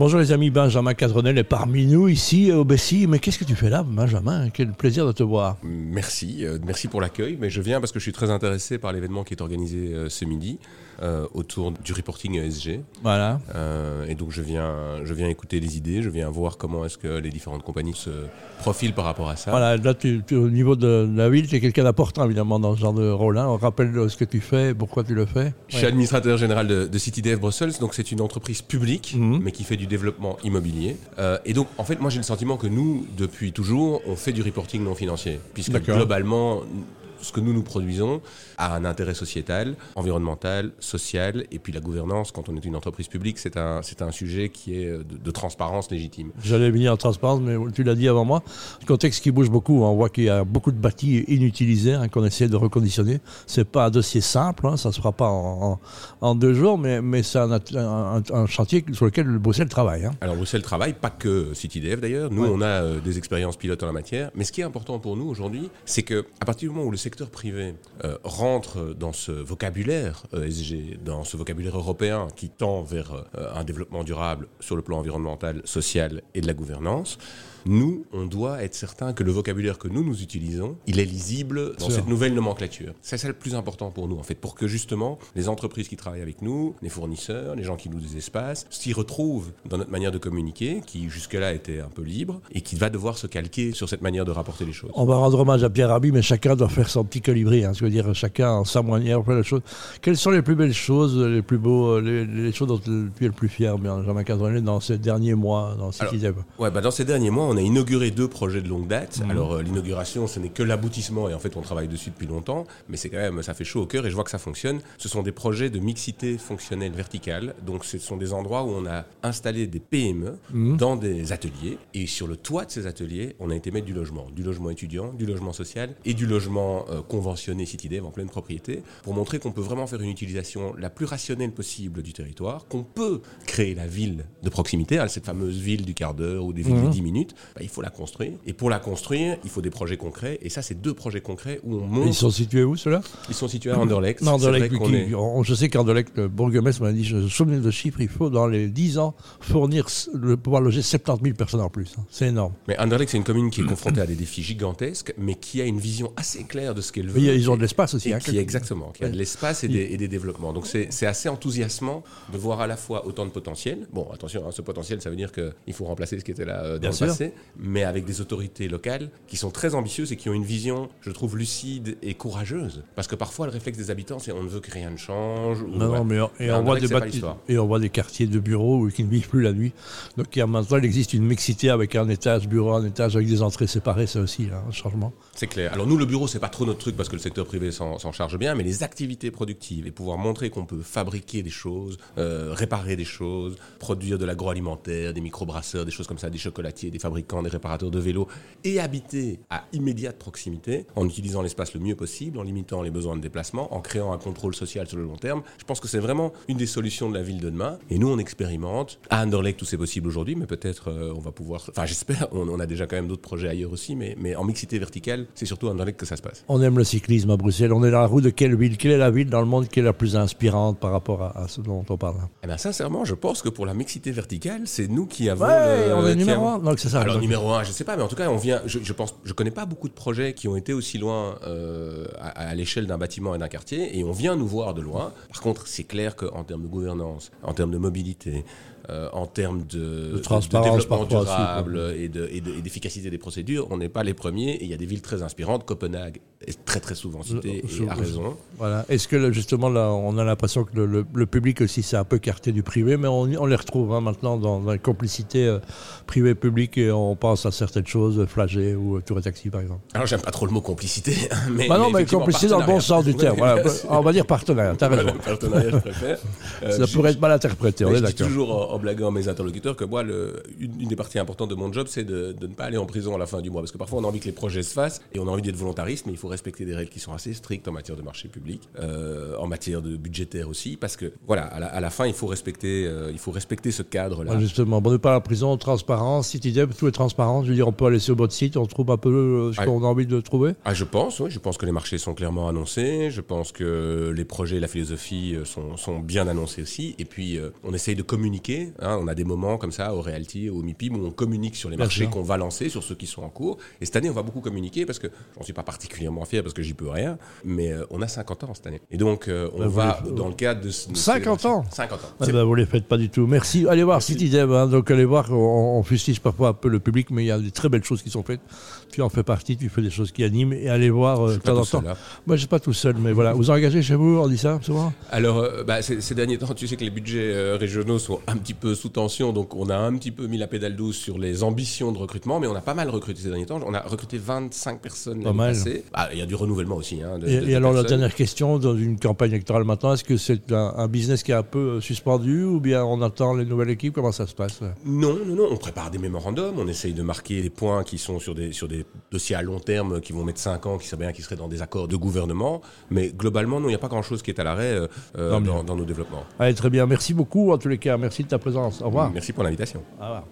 Bonjour les amis, Benjamin Cadronel est parmi nous ici au Bessie. Mais qu'est-ce que tu fais là, Benjamin? Quel plaisir de te voir. Merci, euh, merci pour l'accueil. Mais je viens parce que je suis très intéressé par l'événement qui est organisé euh, ce midi euh, autour du reporting ESG. Voilà. et donc je viens, je viens écouter les idées, je viens voir comment est-ce que les différentes compagnies se profilent par rapport à ça. Voilà, là tu, au niveau de la ville, tu es quelqu'un d'important évidemment dans ce genre de rôle. Hein. On rappelle ce que tu fais, pourquoi tu le fais. Je suis administrateur général de, de CityDev Brussels, donc c'est une entreprise publique, mhm. mais qui fait du développement immobilier. Euh, et donc, en fait, moi j'ai le sentiment que nous, depuis toujours, on fait du reporting non financier, puisque globalement, ce que nous nous produisons a un intérêt sociétal, environnemental, social, et puis la gouvernance, quand on est une entreprise publique, c'est un, c'est un sujet qui est de, transparence légitime. J'allais venir en transparence, mais tu l'as dit avant moi. Le contexte qui bouge beaucoup, on voit qu'il y a beaucoup de bâtis inutilisés hein, qu'on essaie de reconditionner. C'est pas un dossier simple, hein, ça ne se fera pas en, en, deux jours, mais, mais c'est un, un, chantier sur lequel Bruxelles travaille. Hein. Alors Bruxelles travaille, pas que CityDF d'ailleurs. Nous, on a euh, des expériences pilotes en la matière, mais ce qui est important pour nous aujourd'hui, c'est que à partir du moment où le secteur privé euh, rentre dans ce vocabulaire ESG, dans ce vocabulaire européen qui tend vers euh, un développement durable sur le plan environnemental, social et de la gouvernance, nous, on doit être certain que le vocabulaire que nous, nous utilisons, il est lisible dans cette nouvelle nomenclature. C'est ça le plus important pour nous, en fait, pour que justement les entreprises qui travaillent avec nous, les fournisseurs, les gens qui nous espacent, s'y retrouvent dans notre manière de communiquer, qui jusque-là était un peu libre, et qui va devoir se calquer sur cette manière de rapporter les choses. On va rendre hommage à Pierre Rabhi, mais chacun doit faire son petit colibri, hein, ce veut dire chacun en sa manière, plein de choses. Quelles sont les plus belles choses, les plus beaux, euh, les, choses dont tu es le plus fier, Jean-Marc dans ces derniers mois, dans ces Ouais, bah dans ces derniers mois, on a inauguré deux projets de longue date. Mhm. Alors, euh, l'inauguration, ce n'est que l'aboutissement, et en fait, on travaille dessus depuis longtemps, mais c'est quand même, ça fait chaud au cœur, et je vois que ça fonctionne. Ce sont des projets de mixité fonctionnelle verticale. Donc, ce sont des endroits où on a installé des PME mhm. dans des ateliers, et sur le toit de ces ateliers, on a été mettre du logement, du logement étudiant, du logement social et du logement euh, conventionné CityDev en pleine propriété, pour montrer qu'on peut vraiment faire une utilisation la plus rationnelle possible du territoire, qu'on peut créer la ville de proximité, hein, cette fameuse ville du quart d'heure ou des villes de 10 mhm. minutes. Bah, il faut la construire. Et pour la construire, il faut des projets concrets. Et ça, c'est deux projets concrets où on monte. Ils sont situés où, ceux-là? Ils sont situés à Anderlecht. Non, Anderlecht, est... je sais qu'Anderlecht, le bourgmestre m'a dit, je me souviens de chiffres, il faut dans les 10 ans fournir, le, pouvoir loger 70 000 personnes en plus. Hein. C'est énorme. Mais Anderlecht, c'est une commune qui est confrontée à des défis gigantesques, mais qui a une vision assez claire de ce qu'elle veut. ils ont de l'espace aussi. Hein, qui, exactement, qui a de l'espace et, et, des développements. Donc c'est assez enthousiasmant de voir à la fois autant de potentiel. Bon, attention, hein, ce potentiel, ça veut dire qu'il faut remplacer ce qui était là euh, dans le passé, mais avec des autorités locales qui sont très ambitieuses et qui ont une vision, je trouve, lucide et courageuse. Parce que parfois, le réflexe des habitants, c'est on ne veut que rien ne change. non, non, mais et, on voit des et on voit des quartiers de bureaux qui ne vivent plus la nuit. Donc il y a maintenant, il existe une mixité avec un étage bureau, un étage avec des entrées séparées, c'est aussi hein, un changement. C'est clair. Alors nous, le bureau, c'est pas trop notre truc parce que le secteur privé s'en charge bien, mais les activités productives et pouvoir montrer qu'on peut fabriquer des choses, euh, réparer des choses, produire de l'agroalimentaire, des microbrasseurs, des choses comme ça, des chocolatiers, des fabricants, des réparateurs de vélos, et habiter à immédiate proximité, en utilisant l'espace le mieux possible, en limitant les besoins de déplacement, en créant un contrôle social sur le long terme. Je pense que c'est vraiment une des solutions de la ville de demain. Et nous, on expérimente. À Anderlecht, tout c'est possible aujourd'hui, mais peut-être euh, on va pouvoir. Enfin, j'espère. On, a déjà quand même d'autres projets ailleurs aussi, mais, mais en mixité verticale, c'est surtout à Anderlecht que ça se passe. On aime le cyclisme à Bruxelles. On est dans la roue de quelle ville? Quelle est la ville dans le monde qui est la plus inspirante par rapport à, ce dont on parle? Eh bien, sincèrement, je pense que pour la mixité verticale, c'est nous qui avons. Ouais, on est numéro un. Donc, c'est ça. Alors, numéro un, je sais pas, mais en tout cas, on vient. Je, je pense, je connais pas beaucoup de projets qui ont été aussi loin euh, à, l'échelle d'un bâtiment et d'un quartier, et on vient nous voir de loin. Par contre, c'est clair qu'en termes de gouvernance, en termes de mobilité, euh, en termes de, développement durable et d'efficacité des procédures, on n'est pas les premiers. Et il y a des villes très inspirantes. Copenhague est très très souvent citée et a raison. Voilà. Est-ce que justement là, on a l'impression que le, public aussi s'est un peu carté du privé, mais on, les retrouve hein, maintenant dans, la complicité euh, privée-publique et on pense à certaines choses, Flagey ou Tour et Taxi par exemple. Alors j'aime pas trop le mot complicité, mais, bah non, mais, complicité dans le bon sens du terme. on va dire partenariat. T'as raison. partenariat, je préfère. Ça pourrait être mal interprété. On est d'accord. toujours blaguant à mes interlocuteurs que moi, le, une, des parties importantes de mon job, c'est de, de, ne pas aller en prison à la fin du mois. Parce que parfois, on a envie que les projets se fassent et on a envie d'être volontariste, mais il faut respecter des règles qui sont assez strictes en matière de marché public, euh, en matière de budgétaire aussi. Parce que, voilà, à la, fin, il faut respecter, euh, il faut respecter ce cadre-là. justement, bon, ne pas à la prison, transparence, CityDev, tout est transparent. Je veux dire, on peut aller sur votre site, on trouve un peu euh, ce ah. qu'on a envie de trouver. Ah, je pense, oui. Je pense que les marchés sont clairement annoncés. Je pense que les projets et la philosophie sont, sont bien annoncés aussi. Et puis, on essaye de communiquer hein. on a des moments comme ça au Realty, au MIPIM où on communique sur les Bien marchés qu'on va lancer, sur ceux qui sont en cours. Et cette année, on va beaucoup communiquer parce que j'en suis pas particulièrement fier parce que j'y peux rien, mais euh, on a 50 ans cette année. Et donc, euh, on Bah, va les- dans le cadre de, de 50 ces- ans 50 ans. Ah ben, vous les faites pas du tout. Merci. Allez voir Citizen. hein. donc allez voir. On, on fustige parfois un peu le public, mais il y a des très belles choses qui sont faites. Tu en fais partie. Tu fais des choses qui animent. Et allez voir euh, de temps en temps. hein. Moi, je suis pas tout seul, mais voilà. Vous engagez chez vous, on dit ça souvent? Alors, euh, bah, ces, ces derniers temps, tu sais que les budgets euh, régionaux sont un petit peu sous tension, donc on a un petit peu mis la pédale douce sur les ambitions de recrutement, mais on a pas mal recruté ces derniers temps. On a recruté 25 personnes Pas l'année passée. Ah, Il y a du renouvellement aussi. Hein, de- Et, de- et de alors la dernière question dans une campagne électorale maintenant, est-ce que c'est un, un business qui est un peu suspendu ou bien on attend les nouvelles équipes? Comment ça se passe? Non, non, non, on prépare des mémorandums, on essaye de marquer les points qui sont sur des, sur des dossiers à long terme qui vont mettre 5 ans, qui seraient bien, qui seraient dans des accords de gouvernement, mais globalement, non, il n'y a pas grand-chose qui est à l'arrêt euh, euh, dans, dans nos développements. Allez, très bien. Merci beaucoup en tous les cas. Merci de ta présence. Au revoir. Merci pour l'invitation. Au revoir.